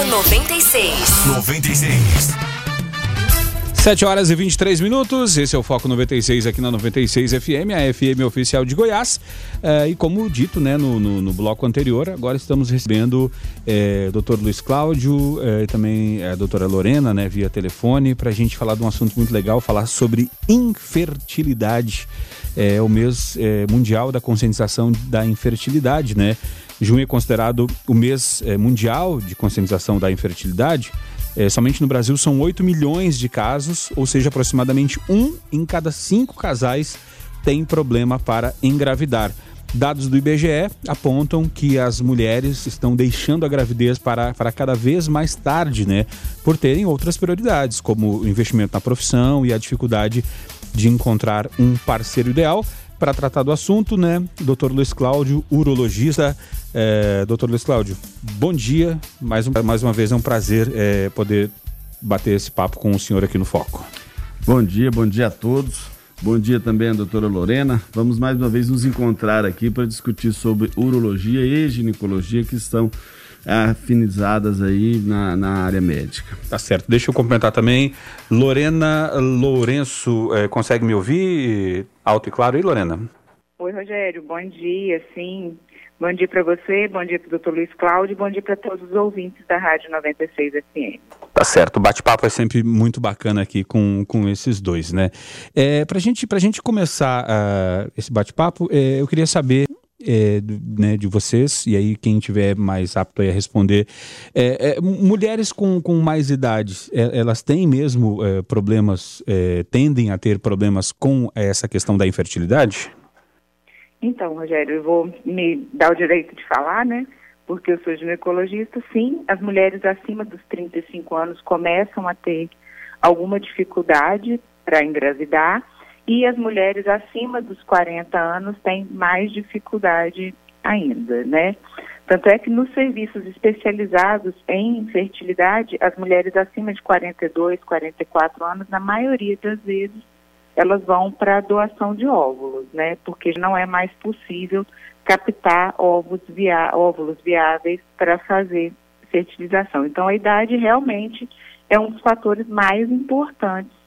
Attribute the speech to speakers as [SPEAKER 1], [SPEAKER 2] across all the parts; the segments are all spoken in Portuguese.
[SPEAKER 1] Foco 96.
[SPEAKER 2] 96.
[SPEAKER 3] 7 horas e 23 minutos, esse é o Foco 96 aqui na 96 FM, a FM oficial de Goiás. Eh, e como dito né, no, no, no, bloco anterior, agora estamos recebendo eh, o Dr. Luiz Cláudio e eh, também a doutora Lorena né, via telefone para a gente falar de um assunto muito legal, falar sobre infertilidade. É o mês mundial da conscientização da infertilidade, né? Junho é considerado o mês mundial de conscientização da infertilidade. É, somente no Brasil são 8 milhões de casos, ou seja, aproximadamente um em cada cinco casais tem problema para engravidar. Dados do IBGE apontam que as mulheres estão deixando a gravidez para, para cada vez mais tarde, né? Por terem outras prioridades, como o investimento na profissão e a dificuldade de encontrar um parceiro ideal para tratar do assunto, né? Dr. Luiz Cláudio, urologista. É, Dr. Luiz Cláudio, bom dia. Mais, um, mais uma vez é um prazer é, poder bater esse papo com o senhor aqui no Foco.
[SPEAKER 4] Bom dia, bom dia a todos. Bom dia também a doutora Lorena. Vamos mais uma vez nos encontrar aqui para discutir sobre urologia e ginecologia que estão afinizadas aí na, na área médica.
[SPEAKER 3] Tá certo. Deixa eu complementar também. Lorena Lourenço, é, consegue me ouvir alto e claro aí, Lorena?
[SPEAKER 5] Oi, Rogério. Bom dia, sim. Bom dia para você, bom dia para o doutor Luiz Cláudio, bom dia para todos os ouvintes da Rádio 96 FM.
[SPEAKER 3] Tá certo, o bate-papo é sempre muito bacana aqui com, com esses dois, né? É, para gente, a gente começar uh, esse bate-papo, é, eu queria saber é, né, de vocês, e aí quem tiver mais apto a responder. É, é, mulheres com, com mais idade, é, elas têm mesmo é, problemas, é, tendem a ter problemas com essa questão da infertilidade?
[SPEAKER 5] Então, Rogério, eu vou me dar o direito de falar, né? Porque eu sou ginecologista, sim, as mulheres acima dos 35 anos começam a ter alguma dificuldade para engravidar e as mulheres acima dos 40 anos têm mais dificuldade ainda, né? Tanto é que nos serviços especializados em infertilidade, as mulheres acima de 42, 44 anos, na maioria das vezes, elas vão para doação de óvulos, né? Porque não é mais possível captar óvulos, via óvulos viáveis para fazer fertilização. Então, a idade realmente é um dos fatores mais importantes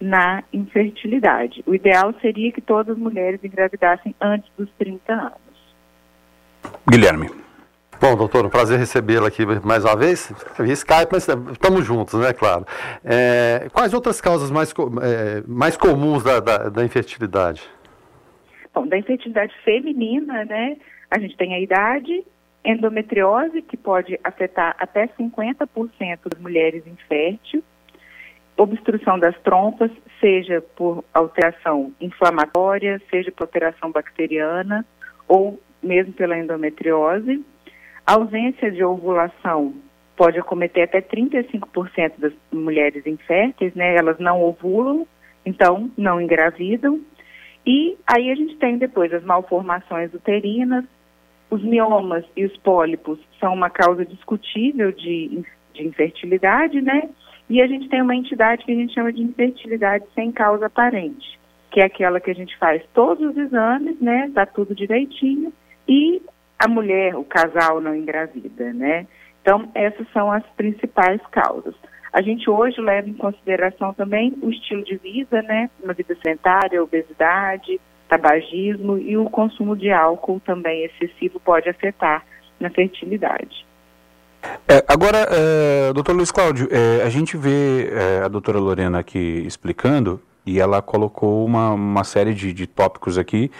[SPEAKER 5] na infertilidade. O ideal seria que todas as mulheres engravidassem antes dos 30 anos.
[SPEAKER 3] Guilherme.
[SPEAKER 6] Bom, doutor, um prazer recebê-la aqui mais uma vez. Via Skype, mas estamos juntos, né, claro. É, quais outras causas mais, é, mais comuns da, da, da, infertilidade?
[SPEAKER 5] Bom, da infertilidade feminina, né, a gente tem a idade, endometriose, que pode afetar até 50% das mulheres inférteis, obstrução das trompas, seja por alteração inflamatória, seja por alteração bacteriana ou mesmo pela endometriose. A ausência de ovulação pode acometer até 35% das mulheres inférteis, né? Elas não ovulam, então não engravidam. E aí a gente tem depois as malformações uterinas, os miomas e os pólipos são uma causa discutível de, de infertilidade, né? E a gente tem uma entidade que a gente chama de infertilidade sem causa aparente, que é aquela que a gente faz todos os exames, né? Tá tudo direitinho e a mulher, o casal não engravida, né? Então, essas são as principais causas. A gente hoje leva em consideração também o estilo de vida, né? Uma vida sedentária, obesidade, tabagismo e o consumo de álcool também excessivo pode afetar na fertilidade.
[SPEAKER 3] É, agora, é, doutor Luiz Cláudio, é, a gente vê é, a doutora Lorena aqui explicando e ela colocou uma, uma série de, de tópicos aqui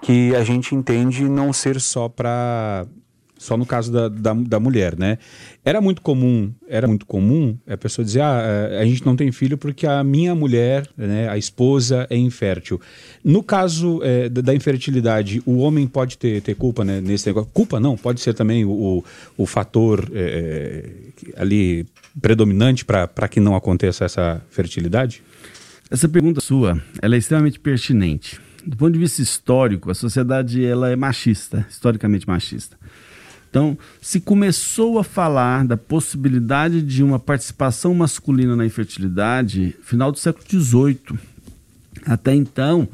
[SPEAKER 3] que a gente entende não ser só para só no caso da, da, da, mulher, né? Era muito comum, era muito comum a pessoa dizer, ah, eh, a gente não tem filho porque a minha mulher, né, a esposa é infértil. No caso é, da infertilidade, o homem pode ter, ter culpa né, nesse negócio? Culpa não, pode ser também o, o, fator é, ali predominante para que não aconteça essa fertilidade?
[SPEAKER 4] Essa pergunta sua, ela é extremamente pertinente. Do ponto de vista histórico, a sociedade ela é machista, historicamente machista. Então, se começou a falar da possibilidade de uma participação masculina na infertilidade, final do século XVIII. Até então,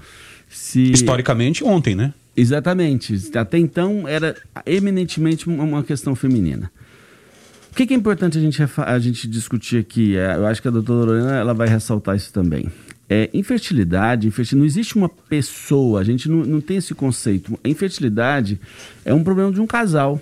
[SPEAKER 4] se.
[SPEAKER 3] Historicamente, ontem, né?
[SPEAKER 4] Exatamente. Até então era eminentemente uma questão feminina. O que, que é importante a gente, a gente discutir aqui? É, eu acho que a doutora Lorena ela vai ressaltar isso também. É, infertilidade, infertilidade, não existe uma pessoa, a gente não, não tem esse conceito. A infertilidade é um problema de um casal.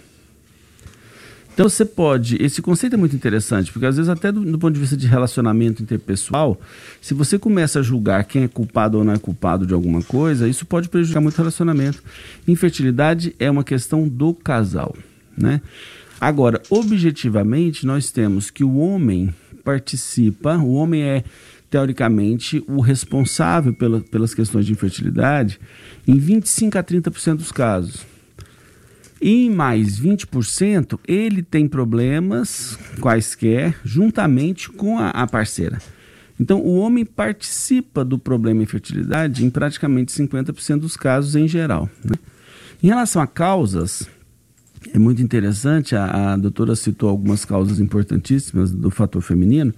[SPEAKER 4] Então você pode. Esse conceito é muito interessante, porque às vezes, até do, do, ponto de vista de relacionamento interpessoal, se você começa a julgar quem é culpado ou não é culpado de alguma coisa, isso pode prejudicar muito o relacionamento. Infertilidade é uma questão do casal. Né? Agora, objetivamente, nós temos que o homem participa, o homem é teoricamente o responsável pela, pelas questões de infertilidade em 25 a 30% dos casos. Em mais 20%, ele tem problemas quaisquer juntamente com a, a parceira. Então, o homem participa do problema infertilidade em praticamente 50% dos casos em geral. Né? Em relação a causas, é muito interessante, a, a doutora citou algumas causas importantíssimas do fator feminino,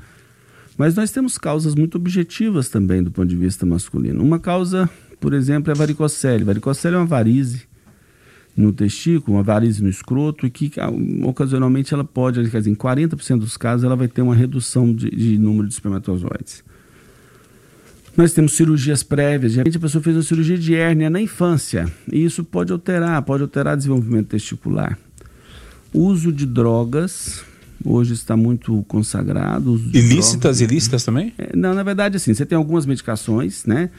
[SPEAKER 4] mas nós temos causas muito objetivas também do ponto de vista masculino. Uma causa, por exemplo, é a varicocele. Varicocele é uma varize no testículo, uma varize no escroto, e que ah, ocasionalmente ela pode, quer dizer, em 40% dos casos, ela vai ter uma redução de, de, número de espermatozoides. Nós temos cirurgias prévias, de repente a pessoa fez uma cirurgia de hérnia na infância, e isso pode alterar, pode alterar o desenvolvimento testicular. Uso de drogas, hoje está muito consagrado.
[SPEAKER 3] Ilícitas, ilícitas também?
[SPEAKER 4] É, não, na verdade, assim, você tem algumas medicações, né?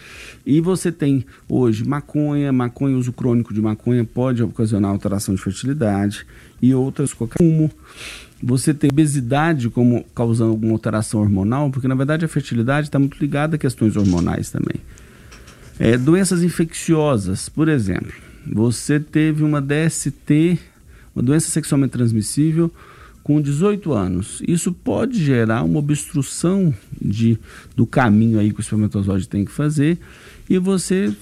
[SPEAKER 4] E você tem hoje maconha, maconha, uso crônico de maconha pode ocasionar alteração de fertilidade e outras, como você tem obesidade como causando alguma alteração hormonal, porque na verdade a fertilidade está muito ligada a questões hormonais também. É, doenças infecciosas, por exemplo, você teve uma DST, uma doença sexualmente transmissível, com 18 anos. Isso pode gerar uma obstrução de, do caminho aí que o espermatozoide tem que fazer e você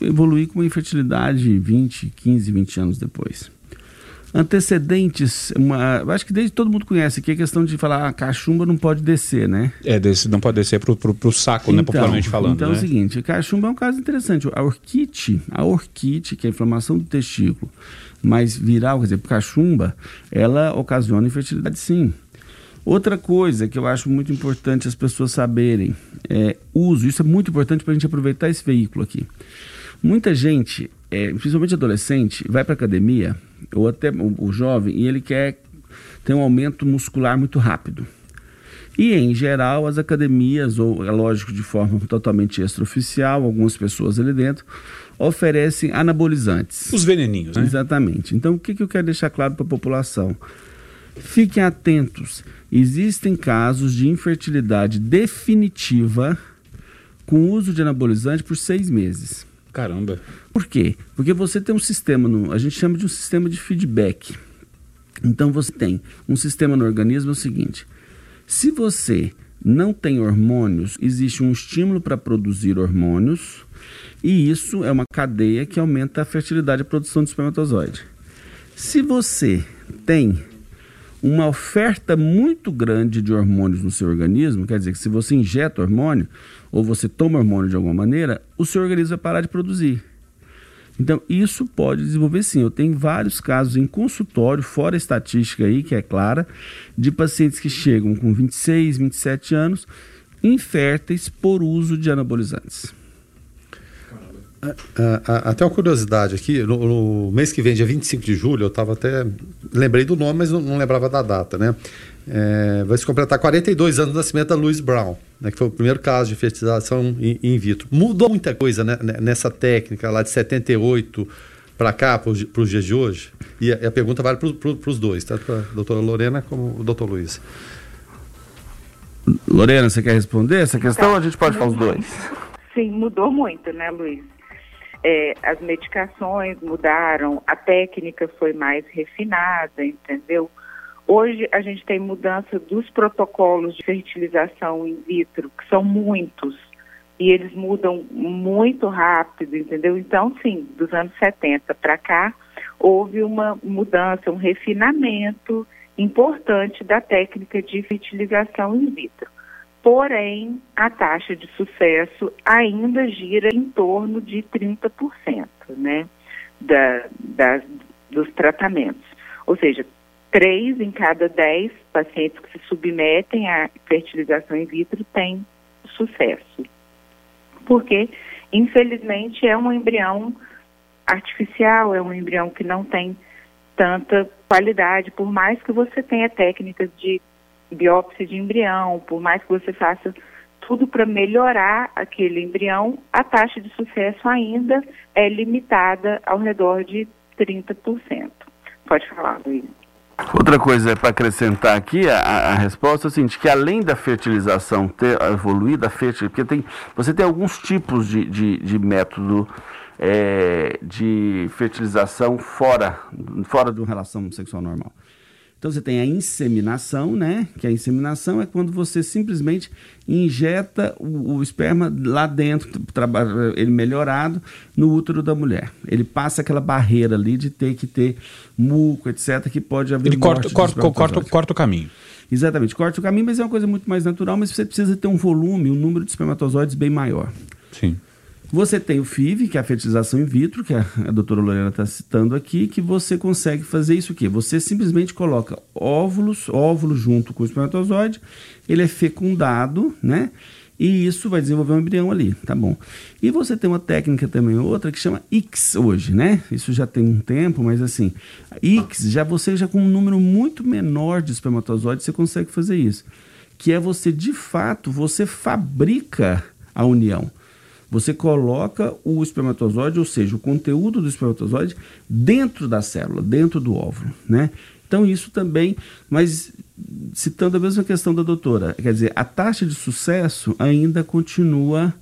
[SPEAKER 4] evoluir com uma infertilidade 20, 15, 20 anos depois. Antecedentes, uma, acho que desde todo mundo conhece aqui a questão de falar a cachumba não pode descer, né?
[SPEAKER 3] É, desse, não pode descer para o saco,
[SPEAKER 4] então,
[SPEAKER 3] né, popularmente falando.
[SPEAKER 4] Então
[SPEAKER 3] né?
[SPEAKER 4] é o seguinte, a cachumba é um caso interessante. A orquite, a orquite, que é a inflamação do testículo, mais viral, quer dizer, cachumba, ela ocasiona infertilidade sim. Outra coisa que eu acho muito importante as pessoas saberem é uso. Isso é muito importante para a gente aproveitar esse veículo aqui. Muita gente, é, principalmente adolescente, vai para academia ou até o, o jovem e ele quer ter um aumento muscular muito rápido. E, em geral, as academias, ou é lógico, de forma totalmente extraoficial, algumas pessoas ali dentro, oferecem anabolizantes.
[SPEAKER 3] Os veneninhos, né?
[SPEAKER 4] Exatamente. Então, o que, que eu quero deixar claro para a população? Fiquem atentos. Existem casos de infertilidade definitiva com uso de anabolizante por seis meses.
[SPEAKER 3] Caramba.
[SPEAKER 4] Por quê? Porque você tem um sistema, no, a gente chama de um sistema de feedback. Então você tem um sistema no organismo é o seguinte: se você não tem hormônios, existe um estímulo para produzir hormônios e isso é uma cadeia que aumenta a fertilidade e a produção de espermatozoide. Se você tem uma oferta muito grande de hormônios no seu organismo, quer dizer que se você injeta hormônio ou você toma hormônio de alguma maneira, o seu organismo vai parar de produzir. Então, isso pode desenvolver sim. Eu tenho vários casos em consultório, fora a estatística aí, que é clara, de pacientes que chegam com 26, 27 anos, inférteis por uso de anabolizantes.
[SPEAKER 6] Até uma curiosidade aqui, no, no, mês que vem, dia 25 de julho, eu estava até. Lembrei do nome, mas não, não lembrava da data, né? É, vai se completar 42 anos do nascimento da Louise Brown, né, que foi o primeiro caso de fertilização in, in vitro. Mudou muita coisa né, nessa técnica lá de 78 para cá, para os dias de hoje? E a, a pergunta vale para os dois, tanto para a doutora Lorena como o doutor Luiz.
[SPEAKER 4] Lorena, você quer responder essa questão ou a gente pode falar os dois?
[SPEAKER 5] Sim, mudou muito, né, Luiz? É, as medicações mudaram, a técnica foi mais refinada, entendeu? Hoje a gente tem mudança dos protocolos de fertilização in vitro, que são muitos, e eles mudam muito rápido, entendeu? Então, sim, dos anos 70 para cá, houve uma mudança, um refinamento importante da técnica de fertilização in vitro. Porém, a taxa de sucesso ainda gira em torno de 30%, né, da, das, dos tratamentos. Ou seja, três em cada dez pacientes que se submetem à fertilização in vitro têm sucesso. Porque, infelizmente, é um embrião artificial, é um embrião que não tem tanta qualidade, por mais que você tenha técnicas de biópsia de embrião, por mais que você faça tudo para melhorar aquele embrião, a taxa de sucesso ainda é limitada ao redor de 30%. Pode falar, Luiz.
[SPEAKER 4] Outra coisa para acrescentar aqui, a, a, resposta é o seguinte, que além da fertilização ter evoluído, a fertilização, porque tem, você tem alguns tipos de, de, de método é, de fertilização fora, fora de uma relação sexual normal. Então você tem a inseminação, né? Que a inseminação é quando você simplesmente injeta o, o esperma lá dentro, ele melhorado, no útero da mulher. Ele passa aquela barreira ali de ter que ter muco, etc., que pode haver.
[SPEAKER 3] Ele corta, corta, corta, corta o caminho.
[SPEAKER 4] Exatamente, corta o caminho, mas é uma coisa muito mais natural, mas você precisa ter um volume, um número de espermatozoides bem maior.
[SPEAKER 3] Sim.
[SPEAKER 4] Você tem o FIV, que é a fertilização in vitro, que a, a doutora Lorena está citando aqui, que você consegue fazer isso aqui. Você simplesmente coloca óvulos, óvulos junto com o espermatozoide, ele é fecundado, né? E isso vai desenvolver um embrião ali, tá bom. E você tem uma técnica também, outra, que chama X hoje, né? Isso já tem um tempo, mas assim, X, já você já com um número muito menor de espermatozoides, você consegue fazer isso. Que é você, de fato, você fabrica a união. Você coloca o espermatozoide, ou seja, o conteúdo do espermatozoide, dentro da célula, dentro do óvulo, né? Então isso também, mas citando a mesma questão da doutora, quer dizer, a taxa de sucesso ainda continua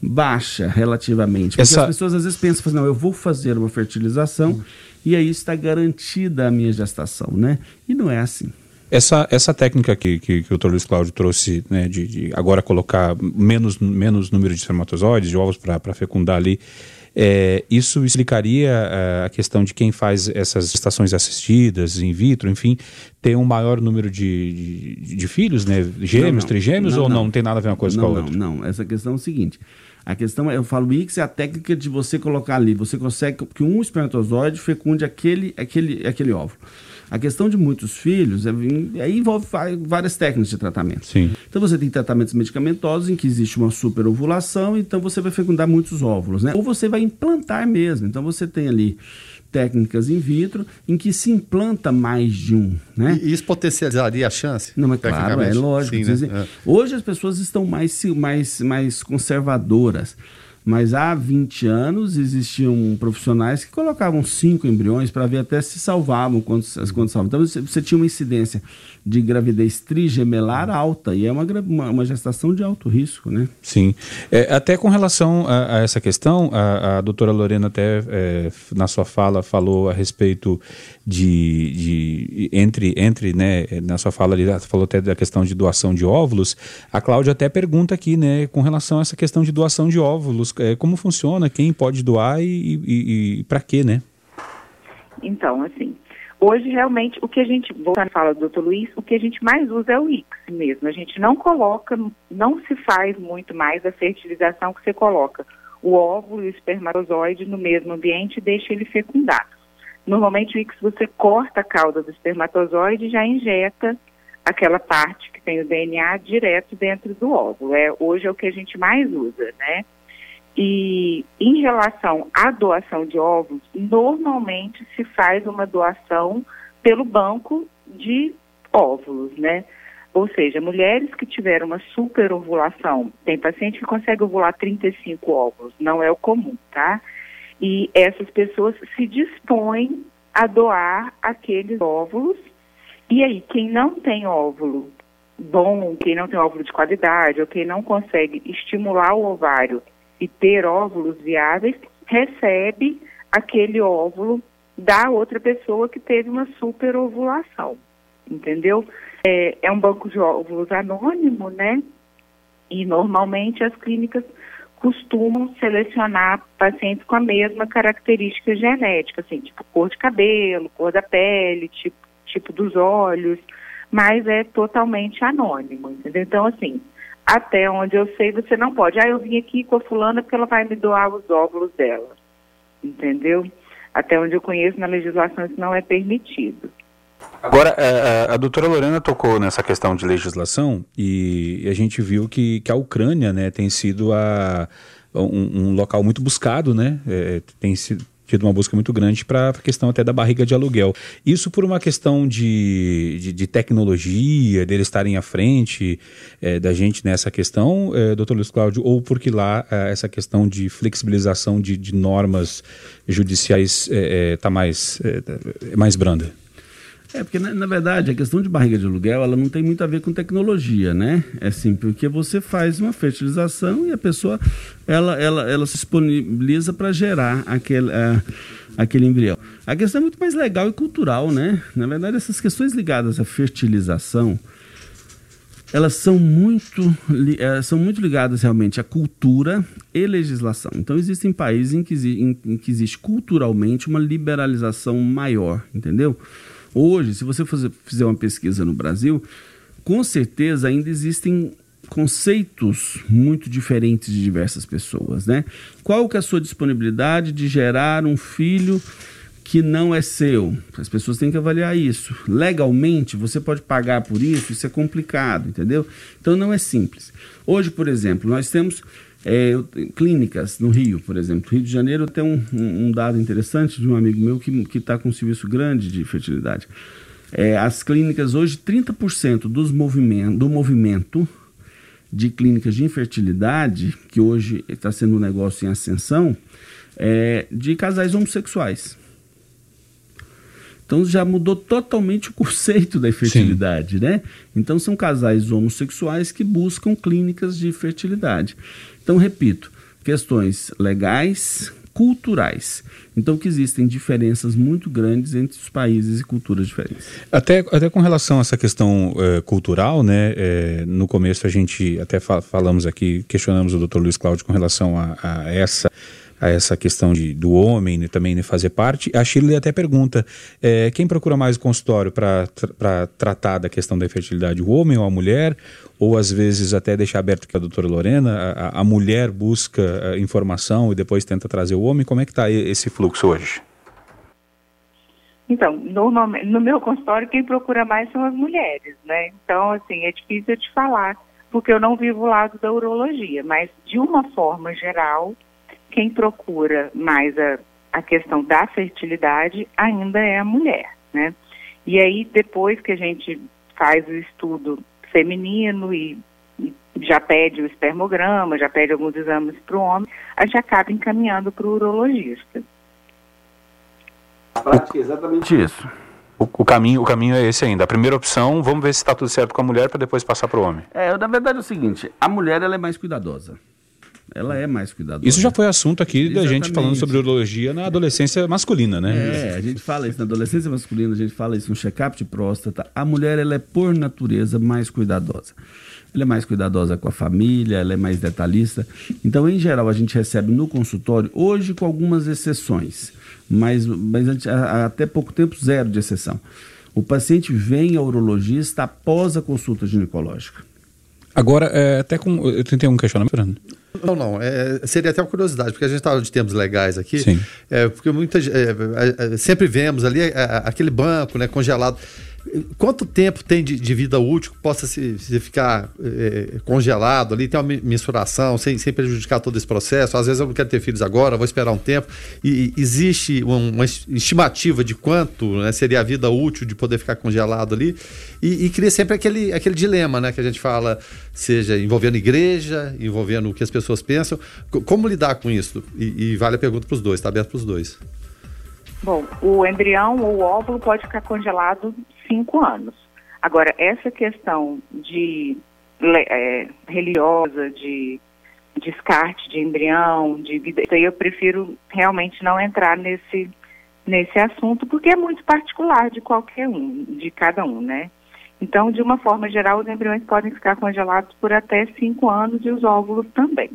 [SPEAKER 4] baixa relativamente. Porque Essa... as pessoas às vezes pensam, não, eu vou fazer uma fertilização hum. e aí está garantida a minha gestação, né? E não é assim.
[SPEAKER 3] Essa, essa técnica que, que, que o Dr. Luiz Cláudio trouxe, né, de, de, agora colocar menos, menos número de espermatozoides, de ovos para fecundar ali, é, isso explicaria é, a questão de quem faz essas gestações assistidas, in vitro, enfim, ter um maior número de, de, de filhos, né? Gêmeos, não, trigêmeos, não, ou não, não tem nada a ver uma coisa com a outra?
[SPEAKER 4] Não, não. Essa questão é o seguinte. A questão é, eu falo X é a técnica de você colocar ali. Você consegue que um espermatozoide fecunde aquele, aquele, aquele óvulo. A questão de muitos filhos é, aí envolve várias técnicas de tratamento.
[SPEAKER 3] Sim.
[SPEAKER 4] Então você tem tratamentos medicamentosos em que existe uma superovulação, então você vai fecundar muitos óvulos, né? Ou você vai implantar mesmo. Então você tem ali técnicas in vitro em que se implanta mais de um, né?
[SPEAKER 6] E isso potencializaria a chance?
[SPEAKER 4] Não, mas claro, é lógico. Sim, né? é. Hoje as pessoas estão mais, mais, mais conservadoras. Mas há 20 anos existiam profissionais que colocavam cinco embriões para ver até se salvavam quando, quando salvavam. Então você, você, tinha uma incidência de gravidez trigemelar alta e é uma, uma, uma gestação de alto risco, né?
[SPEAKER 3] Sim. É, até com relação a, a essa questão, a, a, doutora Lorena até é, na sua fala falou a respeito de, de entre, entre, né, na sua fala ali, falou até da questão de doação de óvulos. A Cláudia até pergunta aqui, né, com relação a essa questão de doação de óvulos, é, como funciona, quem pode doar e, e, e para quê, né?
[SPEAKER 5] Então, assim, hoje realmente o que a gente, voltando à fala do doutor Luiz, o que a gente mais usa é o X mesmo. A gente não coloca, não se faz muito mais a fertilização que você coloca o óvulo e o espermatozoide no mesmo ambiente e deixa ele fecundar. Normalmente o X você corta a cauda do espermatozoide e já injeta aquela parte que tem o DNA direto dentro do óvulo. É, hoje é o que a gente mais usa, né? E em relação à doação de óvulos, normalmente se faz uma doação pelo banco de óvulos, né? Ou seja, mulheres que tiveram uma superovulação, tem paciente que consegue ovular 35 óvulos, não é o comum, tá? E essas pessoas se dispõem a doar aqueles óvulos. E aí, quem não tem óvulo bom, quem não tem óvulo de qualidade, ou quem não consegue estimular o ovário e ter óvulos viáveis, recebe aquele óvulo da outra pessoa que teve uma superovulação, entendeu? É, é um banco de óvulos anônimo, né? E normalmente as clínicas costumam selecionar pacientes com a mesma característica genética, assim, tipo cor de cabelo, cor da pele, tipo, tipo dos olhos, mas é totalmente anônimo, entendeu? Então, assim, até onde eu sei, você não pode. Ah, eu vim aqui com a fulana porque ela vai me doar os óvulos dela, entendeu? Até onde eu conheço, na legislação isso não é permitido.
[SPEAKER 3] Agora, a, a, doutora Lorena tocou nessa questão de legislação e a gente viu que, que a Ucrânia né, tem sido a, um, um local muito buscado, né? É, tem sido tido uma busca muito grande para a questão até da barriga de aluguel. Isso por uma questão de, de, de tecnologia, deles estarem à frente é, da gente nessa questão, é, doutor Luiz Cláudio, ou porque lá é, essa questão de flexibilização de, de normas judiciais está mais, mais branda?
[SPEAKER 4] É, porque na, na, verdade a questão de barriga de aluguel ela não tem muito a ver com tecnologia, né? É assim, porque você faz uma fertilização e a pessoa ela, ela, ela se disponibiliza para gerar aquele, uh, aquele embrião. A questão é muito mais legal e cultural, né? Na verdade, essas questões ligadas à fertilização elas são muito, é, são muito ligadas realmente à cultura e legislação. Então, existem países em que, em, em que existe culturalmente uma liberalização maior, entendeu? Hoje, se você fizer uma pesquisa no Brasil, com certeza ainda existem conceitos muito diferentes de diversas pessoas, né? Qual que é a sua disponibilidade de gerar um filho que não é seu? As pessoas têm que avaliar isso. Legalmente, você pode pagar por isso, isso é complicado, entendeu? Então não é simples. Hoje, por exemplo, nós temos é, clínicas no Rio, por exemplo. Rio de Janeiro tem um, um dado interessante de um amigo meu que está com um serviço grande de fertilidade. É, as clínicas hoje, 30% dos movimento, do movimento de clínicas de infertilidade, que hoje está sendo um negócio em ascensão, é de casais homossexuais. Então já mudou totalmente o conceito da infertilidade, Sim. né? Então são casais homossexuais que buscam clínicas de fertilidade. Então, repito, questões legais, culturais. Então, que existem diferenças muito grandes entre os países e culturas diferentes.
[SPEAKER 3] Até, até com relação a essa questão é, cultural, né? É, no começo a gente até fa falamos aqui, questionamos o Dr. Luiz Cláudio com relação a, a essa a essa questão de, do homem né, também né, fazer parte. A Shirley até pergunta: é, quem procura mais o consultório para tra tratar da questão da infertilidade, o homem ou a mulher? Ou às vezes até deixar aberto que a doutora Lorena, a, a mulher busca a informação e depois tenta trazer o homem? Como é que está esse fluxo hoje?
[SPEAKER 5] Então, no, no meu consultório, quem procura mais são as mulheres, né? Então, assim, é difícil de falar, porque eu não vivo o lado da urologia, mas de uma forma geral, quem procura mais a, a questão da fertilidade ainda é a mulher, né? E aí, depois que a gente faz o estudo feminino e, e já pede o espermograma, já pede alguns exames para o homem, a gente acaba encaminhando para o urologista.
[SPEAKER 3] A prática é exatamente isso. O, o, caminho, o caminho é esse ainda. A primeira opção, vamos ver se está tudo certo com a mulher para depois passar para o homem.
[SPEAKER 4] É, na verdade é o seguinte, a mulher ela é mais cuidadosa ela é mais cuidadosa.
[SPEAKER 3] Isso já foi assunto aqui Exatamente. da gente falando sobre urologia na adolescência masculina, né?
[SPEAKER 4] É, a gente fala isso na adolescência masculina, a gente fala isso no check-up de próstata. A mulher, ela é por natureza mais cuidadosa. Ela é mais cuidadosa com a família, ela é mais detalhista. Então, em geral, a gente recebe no consultório, hoje com algumas exceções, mas, mas até pouco tempo zero de exceção. O paciente vem ao urologista após a consulta ginecológica.
[SPEAKER 3] Agora, é, até com. Eu tentei um questionamento, Fernando.
[SPEAKER 6] Não, não. É, seria até uma curiosidade, porque a gente estava de tempos legais aqui. Sim. É, porque muita, é, é, sempre vemos ali é, aquele banco né, congelado. Quanto tempo tem de, de vida útil que possa se, se ficar é, congelado ali, tem uma mensuração, sem, sem prejudicar todo esse processo? Às vezes eu não quero ter filhos agora, vou esperar um tempo. E, existe uma estimativa de quanto né, seria a vida útil de poder ficar congelado ali? E, e cria sempre aquele, aquele dilema né, que a gente fala, seja envolvendo igreja, envolvendo o que as pessoas pensam. Como lidar com isso? E, e vale a pergunta para os dois, está aberto para os dois.
[SPEAKER 5] Bom, o embrião ou o óvulo pode ficar congelado cinco anos. Agora, essa questão de é, religiosa, de descarte de embrião, de vida, isso aí eu prefiro realmente não entrar nesse, nesse assunto, porque é muito particular de qualquer um, de cada um, né? Então, de uma forma geral, os embriões podem ficar congelados por até cinco anos e os óvulos também.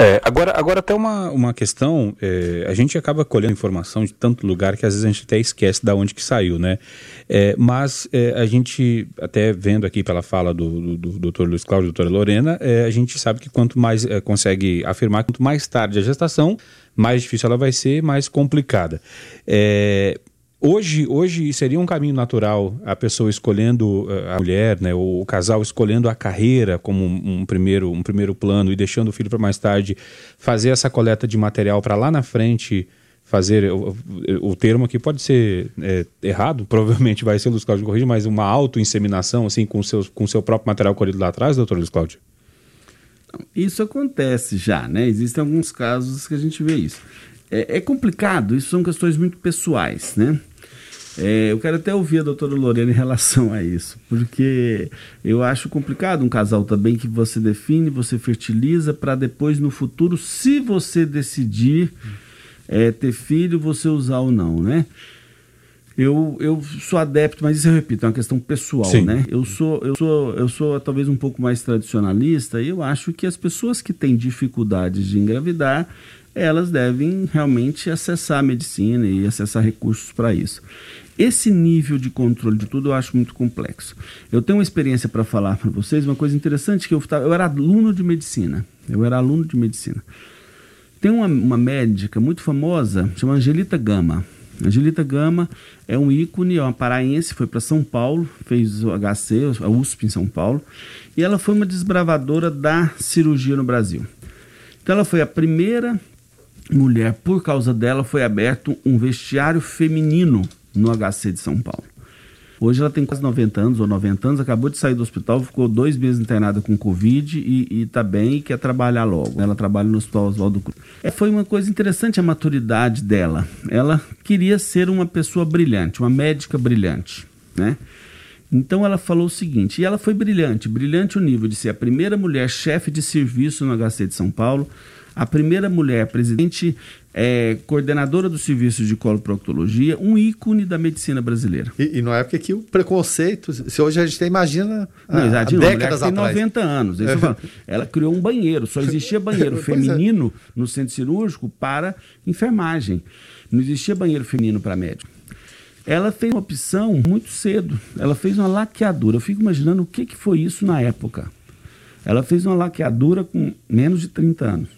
[SPEAKER 3] É, agora, agora até uma, uma questão, é, a gente acaba colhendo informação de tanto lugar que às vezes a gente até esquece da onde que saiu, né? É, mas é, a gente, até vendo aqui pela fala do, do, do. Luiz Cláudio e doutora Lorena, é, a gente sabe que quanto mais é, consegue afirmar, quanto mais tarde a gestação, mais difícil ela vai ser, mais complicada. Hoje, hoje seria um caminho natural a pessoa escolhendo eh, a mulher, né, ou o casal escolhendo a carreira como um, primeiro, um primeiro plano e deixando o filho para mais tarde, fazer essa coleta de material para lá na frente fazer o, o, termo aqui pode ser é, errado, provavelmente vai ser Luiz Cláudio corrigir, mas uma autoinseminação assim com seu com seu próprio material colhido lá atrás, doutor Luiz Cláudio.
[SPEAKER 4] Isso acontece já, né? Existem alguns casos que a gente vê isso. É, é complicado, isso são questões muito pessoais, né? É, eu quero até ouvir a doutora Lorena em relação a isso, porque eu acho complicado um casal também que você define, você fertiliza, para depois no futuro, se você decidir é, ter filho, você usar ou não, né? Eu, eu sou adepto, mas isso eu repito, é uma questão pessoal, Sim. né? Eu sou, eu sou, eu sou talvez um pouco mais tradicionalista e eu acho que as pessoas que têm dificuldades de engravidar, elas devem realmente acessar a medicina e acessar recursos para isso. Esse nível de controle de tudo eu acho muito complexo. Eu tenho uma experiência para falar para vocês, uma coisa interessante que eu, eu era aluno de medicina. Eu era aluno de medicina. Tem uma, uma médica muito famosa, chama Angelita Gama. Angelita Gama é um ícone, é uma paraense, foi para São Paulo, fez o HC, a USP em São Paulo, e ela foi uma desbravadora da cirurgia no Brasil. Então ela foi a primeira mulher, por causa dela foi aberto um vestiário feminino no HC de São Paulo. Hoje ela tem quase 90 anos ou 90 anos, acabou de sair do hospital, ficou dois meses internada com Covid e, está bem e quer trabalhar logo. Ela trabalha no Hospital Oswaldo Cruz. É, foi uma coisa interessante a maturidade dela. Ela queria ser uma pessoa brilhante, uma médica brilhante, né? Então ela falou o seguinte, e ela foi brilhante, brilhante o nível de ser a primeira mulher chefe de serviço no HC de São Paulo, a primeira mulher presidente é, coordenadora do serviço de coloproctologia, um ícone da medicina brasileira.
[SPEAKER 6] E, e na época que o preconceito, se hoje a gente imagina
[SPEAKER 4] Não, exato, décadas tem atrás. 90 anos. É. Ela criou um banheiro, só existia banheiro é. feminino é. no centro cirúrgico para enfermagem. Não existia banheiro feminino para médico. Ela fez uma opção muito cedo. Ela fez uma laqueadura. Eu fico imaginando o que, que foi isso na época. Ela fez uma laqueadura com menos de 30 anos.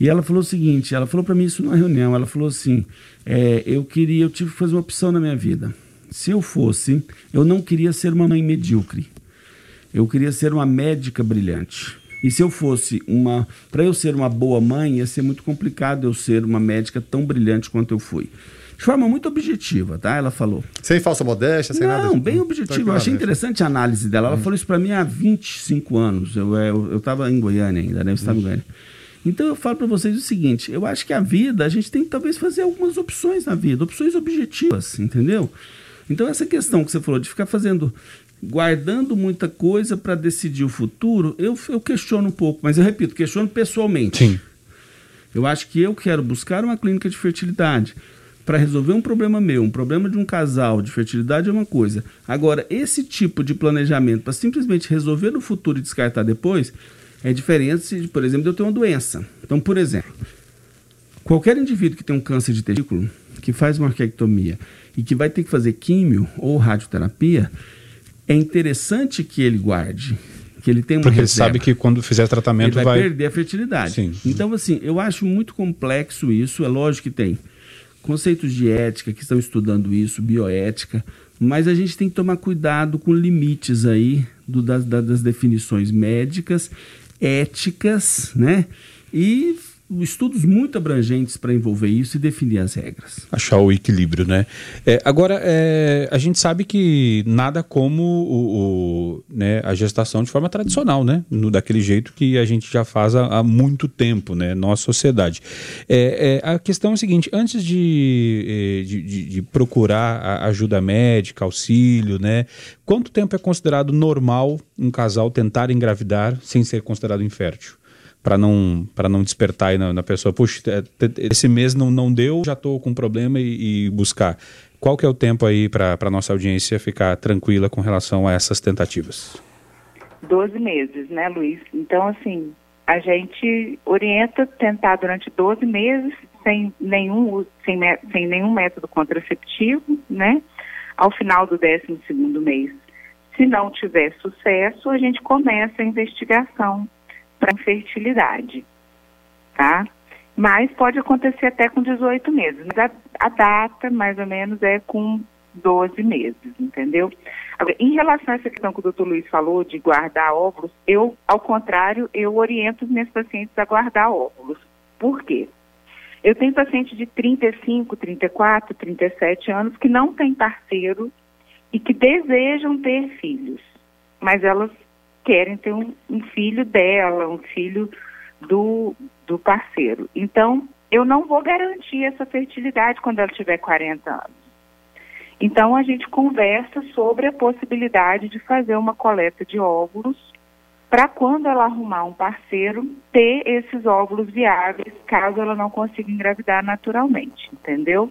[SPEAKER 4] E ela falou o seguinte, ela falou para mim isso numa reunião, ela falou assim, é, eu queria, eu tive que fazer uma opção na minha vida. Se eu fosse, eu não queria ser uma mãe medíocre. Eu queria ser uma médica brilhante. E se eu fosse uma, para eu ser uma boa mãe, ia ser muito complicado eu ser uma médica tão brilhante quanto eu fui. De forma muito objetiva, tá? Ela falou.
[SPEAKER 6] Sem falsa modéstia, sem
[SPEAKER 4] não,
[SPEAKER 6] nada.
[SPEAKER 4] Não, bem objetivo. Eu achei interessante a análise dela. Ela hum. falou isso para mim há 25 anos. Eu estava eu, eu em Goiânia ainda, né? Eu estava hum. em Goiânia. Então eu falo para vocês o seguinte: eu acho que a vida, a gente tem que talvez fazer algumas opções na vida, opções objetivas, entendeu? Então essa questão que você falou de ficar fazendo, guardando muita coisa para decidir o futuro, eu, eu questiono um pouco, mas eu repito, questiono pessoalmente.
[SPEAKER 3] Sim.
[SPEAKER 4] Eu acho que eu quero buscar uma clínica de fertilidade para resolver um problema meu, um problema de um casal de fertilidade é uma coisa. Agora, esse tipo de planejamento para simplesmente resolver no futuro e descartar depois, é diferente, por exemplo, de eu ter uma doença. Então, por exemplo, qualquer indivíduo que tem um câncer de testículo, que faz uma arquectomia e que vai ter que fazer químio ou radioterapia, é interessante que ele guarde, que ele tenha uma
[SPEAKER 3] Porque
[SPEAKER 4] reserva.
[SPEAKER 3] ele sabe que quando fizer tratamento
[SPEAKER 4] ele
[SPEAKER 3] vai,
[SPEAKER 4] vai perder a fertilidade. Sim. Então, assim, eu acho muito complexo isso. É lógico que tem conceitos de ética que estão estudando isso, bioética, mas a gente tem que tomar cuidado com limites aí do, das, das definições médicas éticas, né? E estudos muito abrangentes para envolver isso e definir as regras.
[SPEAKER 3] Achar o equilíbrio, né? É, agora, é, a gente sabe que nada como o, o, né, a gestação de forma tradicional, né? No, daquele jeito que a gente já faz há, há muito tempo, né? Nossa sociedade. É, é a questão é a seguinte, antes de, é, de, de, de procurar ajuda médica, auxílio, né? Quanto tempo é considerado normal um casal tentar engravidar sem ser considerado infértil? Para não para não despertar aí na, na, pessoa, puxa, é, esse mês não, não deu, já estou com problema e, e, buscar. Qual que é o tempo aí para a nossa audiência ficar tranquila com relação a essas tentativas?
[SPEAKER 5] Doze meses, né, Luiz? Então, assim, a gente orienta tentar durante 12 meses sem nenhum, sem, sem nenhum método contraceptivo, né? Ao final do 12 segundo mês. Se não tiver sucesso, a gente começa a investigação para infertilidade, tá? Mas pode acontecer até com 18 meses. Mas a, a data, mais ou menos, é com 12 meses, entendeu? Agora, em relação a essa questão que o doutor Luiz falou de guardar óvulos, eu, ao contrário, eu oriento os meus pacientes a guardar óvulos. Por quê? Eu tenho pacientes de 35, 34, 37 anos que não têm parceiro e que desejam ter filhos, mas elas querem ter um, um filho dela, um filho do, do parceiro. Então, eu não vou garantir essa fertilidade quando ela tiver 40 anos. Então, a gente conversa sobre a possibilidade de fazer uma coleta de óvulos para quando ela arrumar um parceiro, ter esses óvulos viáveis, caso ela não consiga engravidar naturalmente, entendeu?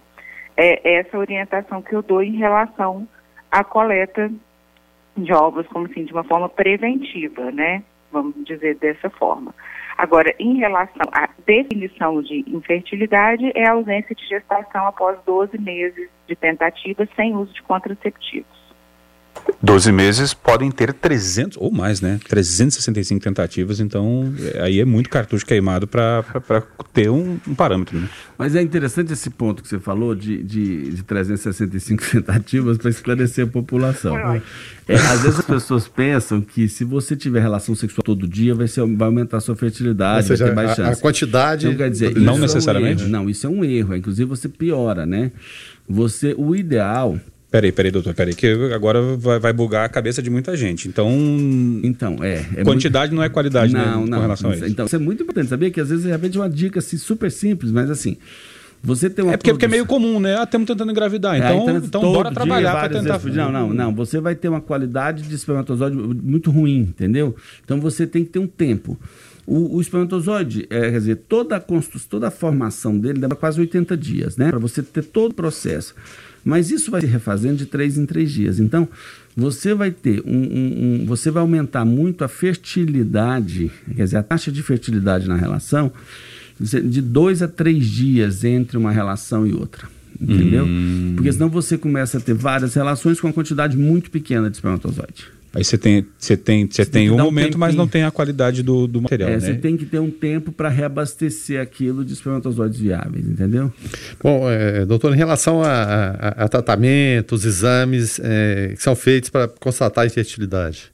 [SPEAKER 5] É essa orientação que eu dou em relação à coleta de óvulos, como assim, de uma forma preventiva, né? Vamos dizer dessa forma. Agora, em relação à definição de infertilidade, é a ausência de gestação após 12 meses de tentativa sem uso de contraceptivos.
[SPEAKER 3] 12 meses podem ter 300 ou mais, né? 365 tentativas, então é, aí é muito cartucho queimado para ter um, um, parâmetro. Né?
[SPEAKER 4] Mas é interessante esse ponto que você falou de, de, de 365 tentativas para esclarecer a população. É, às vezes as pessoas pensam que se você tiver relação sexual todo dia, vai, ser, vai aumentar a sua fertilidade, seja, vai ter mais chance.
[SPEAKER 6] A, quantidade.
[SPEAKER 3] Então, quer dizer, não necessariamente?
[SPEAKER 4] É um não, isso é um erro. Inclusive você piora, né? Você, o ideal
[SPEAKER 3] Peraí, peraí, doutor, peraí, que agora vai, vai bugar a cabeça de muita gente. Então.
[SPEAKER 4] Então, é.
[SPEAKER 3] é quantidade muito... não é qualidade,
[SPEAKER 4] né, não,
[SPEAKER 3] né?
[SPEAKER 4] Não, com relação a isso. Então, isso é muito importante, sabia? Que às vezes, de repente, uma dica assim, super simples, mas assim. Você tem uma
[SPEAKER 3] é porque, porque é meio comum, né? Ah, estamos tentando engravidar. Então, é, então, então bora trabalhar para tentar.
[SPEAKER 4] Vezes, não, não, não. Você vai ter uma qualidade de espermatozoide muito ruim, entendeu? Então você tem que ter um tempo. O, o espermatozoide, é, quer dizer, toda a construção, toda a formação dele leva quase 80 dias, né? Para você ter todo o processo. Mas isso vai se refazendo de três em três dias. Então, você vai ter um, um, um, você vai aumentar muito a fertilidade, quer dizer, a taxa de fertilidade na relação de dois a três dias entre uma relação e outra. Entendeu? Hum. Porque senão você começa a ter várias relações com uma quantidade muito pequena de espermatozoide.
[SPEAKER 3] Aí você tem, você tem, você tem, tem um momento, um mas não tem a qualidade do, do material. É, né?
[SPEAKER 4] Você tem que ter um tempo para reabastecer aquilo de espermatozoides viáveis, entendeu?
[SPEAKER 6] Bom, é, doutor, em relação a, a, a tratamentos, exames é, que são feitos para constatar a infertilidade,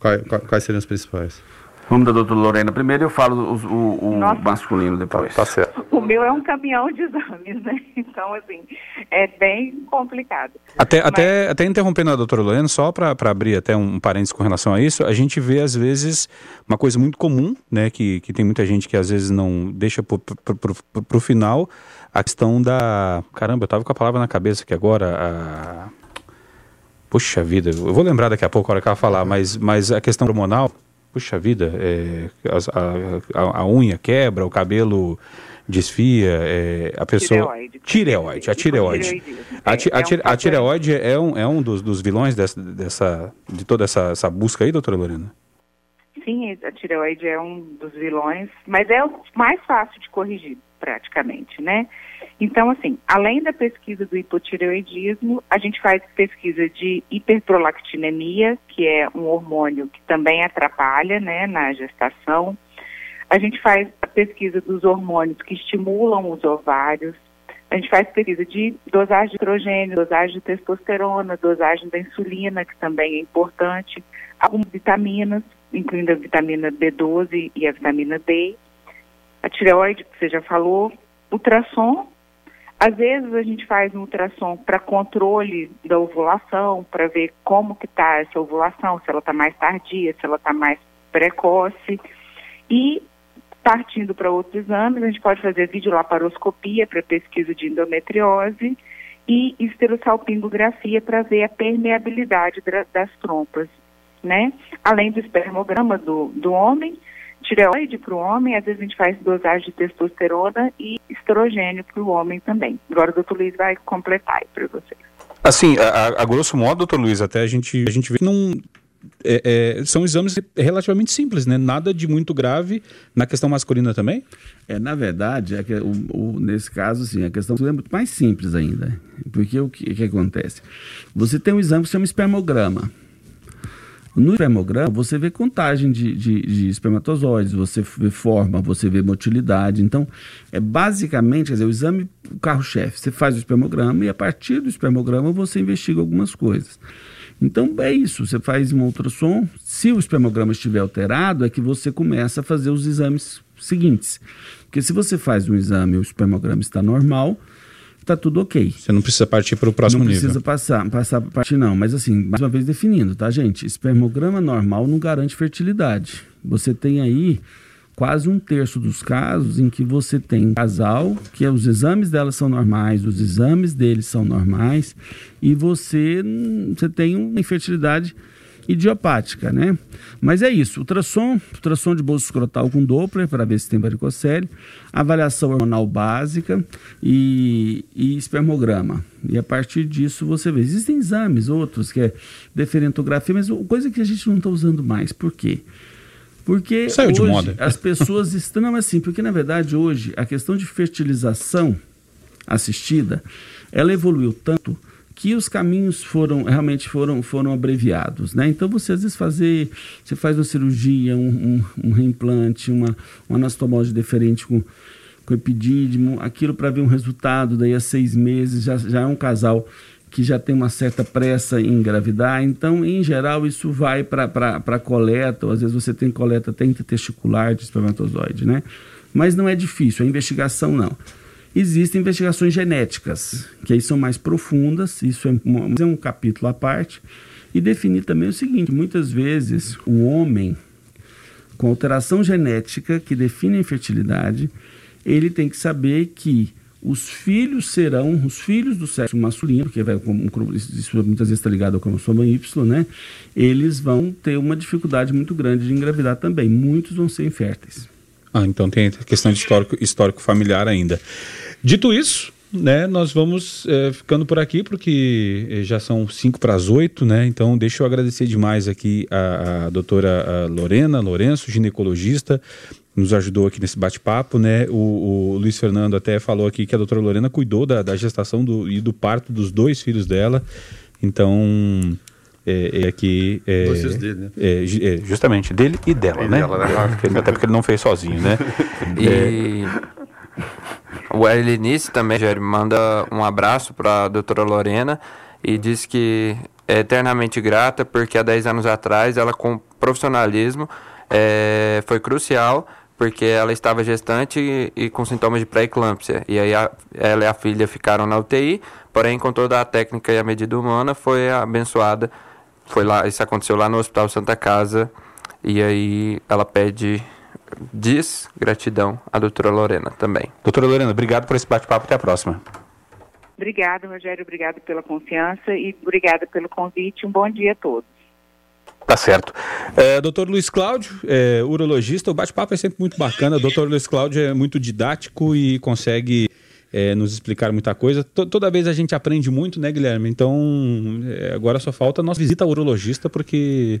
[SPEAKER 6] quais, quais seriam os principais?
[SPEAKER 4] Vamos da doutora Lorena primeiro eu falo o, o, o masculino depois.
[SPEAKER 5] Tá, tá, certo. O meu é um caminhão de exames, né? Então, assim, é bem complicado.
[SPEAKER 3] Até, Mas... até, até interrompendo a doutora Lorena, só para abrir até um parênteses com relação a isso, a gente vê às vezes uma coisa muito comum, né? Que, que tem muita gente que às vezes não deixa para o final a questão da. Caramba, eu tava com a palavra na cabeça aqui agora. A... Puxa vida, eu vou lembrar daqui a pouco a hora que ela falar, mas, mas a questão hormonal puxa vida, é, a, a, a, unha quebra, o cabelo desfia, é, a pessoa... Tireoide. a tireoide. A, a, a, tireoide é um, é um dos, dos vilões dessa, dessa, de toda essa, essa busca aí, doutora Lorena?
[SPEAKER 5] Sim, a tireoide é um dos vilões, mas é o mais fácil de corrigir, praticamente, né? Então, assim, além da pesquisa do hipotireoidismo, a gente faz pesquisa de hiperprolactinemia, que é um hormônio que também atrapalha, né, na gestação. A gente faz pesquisa dos hormônios que estimulam os ovários. A gente faz pesquisa de dosagem de estrogênio, dosagem de testosterona, dosagem da insulina, que também é importante. Algumas vitaminas, incluindo a vitamina B12 e a vitamina D. A tireoide, que você já falou. Ultrassom, às vezes a gente faz um ultrassom para controle da ovulação, para ver como que está essa ovulação, se ela está mais tardia, se ela está mais precoce. E partindo para outros exames, a gente pode fazer videolaparoscopia para pesquisa de endometriose e esterossalpingografia para ver a permeabilidade das trompas, né? Além do espermograma do, do homem, tireoide para o homem, às vezes a gente faz dosagem de testosterona e estrogênio para o homem também. Agora o doutor Luiz vai completar aí para vocês.
[SPEAKER 3] Assim, a, a, grosso modo, doutor Luiz, até a gente, a gente vê que não, é, é, são exames relativamente simples, né? Nada de muito grave na questão masculina também?
[SPEAKER 4] É, na verdade, é que o, o, nesse caso, sim, a questão é muito mais simples ainda. Porque o que, que acontece? Você tem um exame que se chama espermograma. No espermograma, você vê contagem de, de, de, espermatozoides, você vê forma, você vê motilidade. Então, é basicamente, quer dizer, o exame, o carro-chefe, você faz o espermograma e a partir do espermograma você investiga algumas coisas. Então, é isso, você faz um ultrassom, se o espermograma estiver alterado, é que você começa a fazer os exames seguintes. Porque se você faz um exame e o espermograma está normal, está tudo ok.
[SPEAKER 3] Você não precisa partir para o próximo nível.
[SPEAKER 4] Não precisa passar, passar para partir não. Mas assim, mais uma vez definindo, tá, gente? Espermograma normal não garante fertilidade. Você tem aí quase um terço dos casos em que você tem um casal que os exames dela são normais, os exames deles são normais e você, você tem uma infertilidade idiopática, né? Mas é isso, ultrassom, ultrassom de bolso escrotal com Doppler para ver se tem varicocele, avaliação hormonal básica e, e, espermograma. E a partir disso você vê. Existem exames, outros, que é deferentografia, mas coisa que a gente não está usando mais. Por quê? Porque
[SPEAKER 3] Saiu
[SPEAKER 4] hoje
[SPEAKER 3] de moda.
[SPEAKER 4] as pessoas estão. Não, assim, porque na verdade hoje a questão de fertilização assistida ela evoluiu tanto que os caminhos foram realmente foram, foram abreviados, né? Então você às vezes fazer, você faz uma cirurgia, um, um, um reimplante, uma, uma anastomose diferente com, com epidídimo, aquilo para ver um resultado daí a seis meses já, já é um casal que já tem uma certa pressa em engravidar, então em geral isso vai para coleta, ou às vezes você tem coleta até testicular de espermatozoide, né? Mas não é difícil, a investigação não. Existem investigações genéticas, que aí são mais profundas, isso é um, é um capítulo à parte, e definir também o seguinte: muitas vezes o homem com alteração genética que define a infertilidade, ele tem que saber que os filhos serão os filhos do sexo masculino, que vai, isso muitas vezes está ligado ao cromossomo Y, né? Eles vão ter uma dificuldade muito grande de engravidar também. Muitos vão ser inférteis.
[SPEAKER 3] Ah, então tem questão de histórico, histórico familiar ainda. Dito isso, né, nós vamos é, ficando por aqui, porque eh, já são 5 para as 8, né? Então, deixa eu agradecer demais aqui a, a doutora Lorena Lourenço, ginecologista, nos ajudou aqui nesse bate-papo, né? O, o, Luiz Fernando até falou aqui que a doutora Lorena cuidou da, da gestação do, e do parto dos dois filhos dela. Então, é, é aqui. É,
[SPEAKER 6] Dois filhos dele, né?
[SPEAKER 3] É, é, justamente, dele e dela, e né? Dela, né? Até porque ele não fez sozinho, né?
[SPEAKER 1] e. O Elinice também, Jerry, manda um abraço para a doutora Lorena e diz que é eternamente grata porque há 10 anos atrás ela, com profissionalismo, é, foi crucial porque ela estava gestante e, e com sintomas de pré-eclâmpsia. E aí a, ela e a filha ficaram na UTI, porém com toda a técnica e a medida humana foi abençoada. Foi lá, isso aconteceu lá no Hospital Santa Casa. E aí ela pede diz gratidão à doutora Lorena também.
[SPEAKER 3] Doutora Lorena, obrigado por esse bate-papo. Até a próxima.
[SPEAKER 5] Obrigada, Rogério. Obrigado pela confiança e obrigada pelo convite. Um bom dia a todos.
[SPEAKER 3] Tá certo. É, doutor Luiz Cláudio, é, urologista, o bate-papo é sempre muito bacana. O doutor Luiz Cláudio é muito didático e consegue é, nos explicar muita coisa. T toda vez a gente aprende muito, né, Guilherme? Então, é, agora só falta nossa visita ao urologista, porque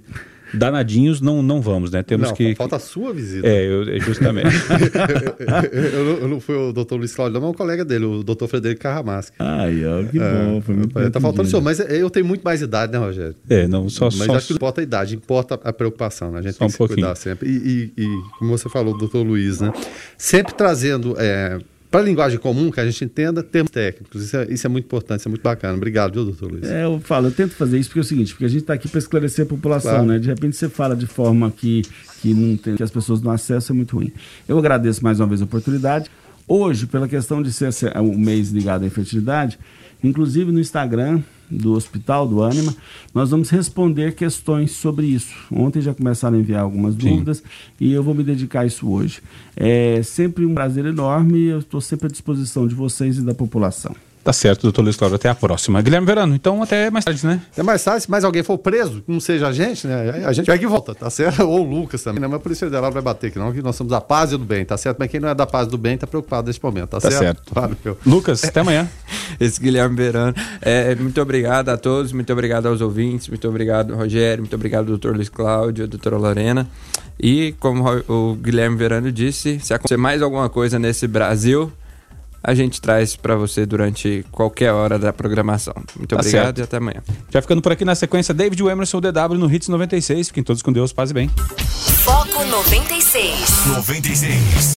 [SPEAKER 3] danadinhos não, não vamos, né? Temos
[SPEAKER 6] não,
[SPEAKER 3] que.
[SPEAKER 6] Falta a sua visita.
[SPEAKER 3] É, eu, é justamente.
[SPEAKER 6] eu, eu, eu, não fui o doutor Luiz Cláudio, não, mas o colega dele, o doutor Frederico Carramasca.
[SPEAKER 4] Ai, ó, que é, bom. Foi muito
[SPEAKER 6] é, tá faltando o senhor, mas eu tenho muito mais idade, né, Rogério?
[SPEAKER 3] É, não, só
[SPEAKER 6] Mas
[SPEAKER 3] só,
[SPEAKER 6] acho que não importa a idade, importa a preocupação, né? A gente
[SPEAKER 3] Só
[SPEAKER 6] tem
[SPEAKER 3] um
[SPEAKER 6] que se
[SPEAKER 3] pouquinho.
[SPEAKER 6] cuidar sempre. E, e, e, como você falou, doutor Luiz, né? Sempre trazendo. É, para a linguagem comum, que a gente entenda, termos técnicos. Isso é, isso é muito importante, isso é muito bacana. Obrigado, viu, doutor Luiz?
[SPEAKER 4] É, eu falo, eu tento fazer isso porque é o seguinte, porque a gente está aqui para esclarecer a população,
[SPEAKER 6] Claro.
[SPEAKER 4] né? De repente você fala de forma que, que, não tem, que as pessoas não acessam, é muito ruim. Eu agradeço mais uma vez a oportunidade. Hoje, pela questão de ser o mês ligado à infertilidade, inclusive no Instagram do Hospital do Anima, nós vamos responder questões sobre isso. Ontem já começaram a enviar algumas dúvidas e eu vou me dedicar a isso hoje. É sempre um prazer enorme e eu estou sempre à disposição de vocês e da população.
[SPEAKER 3] Tá certo, doutor Luiz Cláudio. Até a próxima. Guilherme Verano, então até mais tarde, né?
[SPEAKER 6] É mais fácil, se mais alguém for preso, que não seja a gente, né? A gente vai que volta, tá certo? Ou o Lucas também, né? Mas a Polícia Federal vai bater aqui, não, que nós somos da paz e do bem, tá certo? Mas quem não é da paz e do bem tá preocupado nesse momento, tá,
[SPEAKER 3] Tá
[SPEAKER 6] certo?
[SPEAKER 3] certo.
[SPEAKER 6] Claro, meu.
[SPEAKER 3] Lucas, até amanhã.
[SPEAKER 1] Esse Guilherme Verano. É, muito obrigado a todos, muito obrigado aos ouvintes, muito obrigado, Rogério, muito obrigado, doutor Luiz Cláudio, doutora Lorena. E como o Guilherme Verano disse, se acontecer mais alguma coisa nesse Brasil, a gente traz para você durante qualquer hora da programação. Muito
[SPEAKER 3] Tá
[SPEAKER 1] obrigado
[SPEAKER 3] certo.
[SPEAKER 1] e até amanhã.
[SPEAKER 3] Já ficando por aqui na sequência, David Emerson DW no Hits 96. Fiquem todos com Deus, paz e bem.
[SPEAKER 2] Foco 96.
[SPEAKER 7] 96.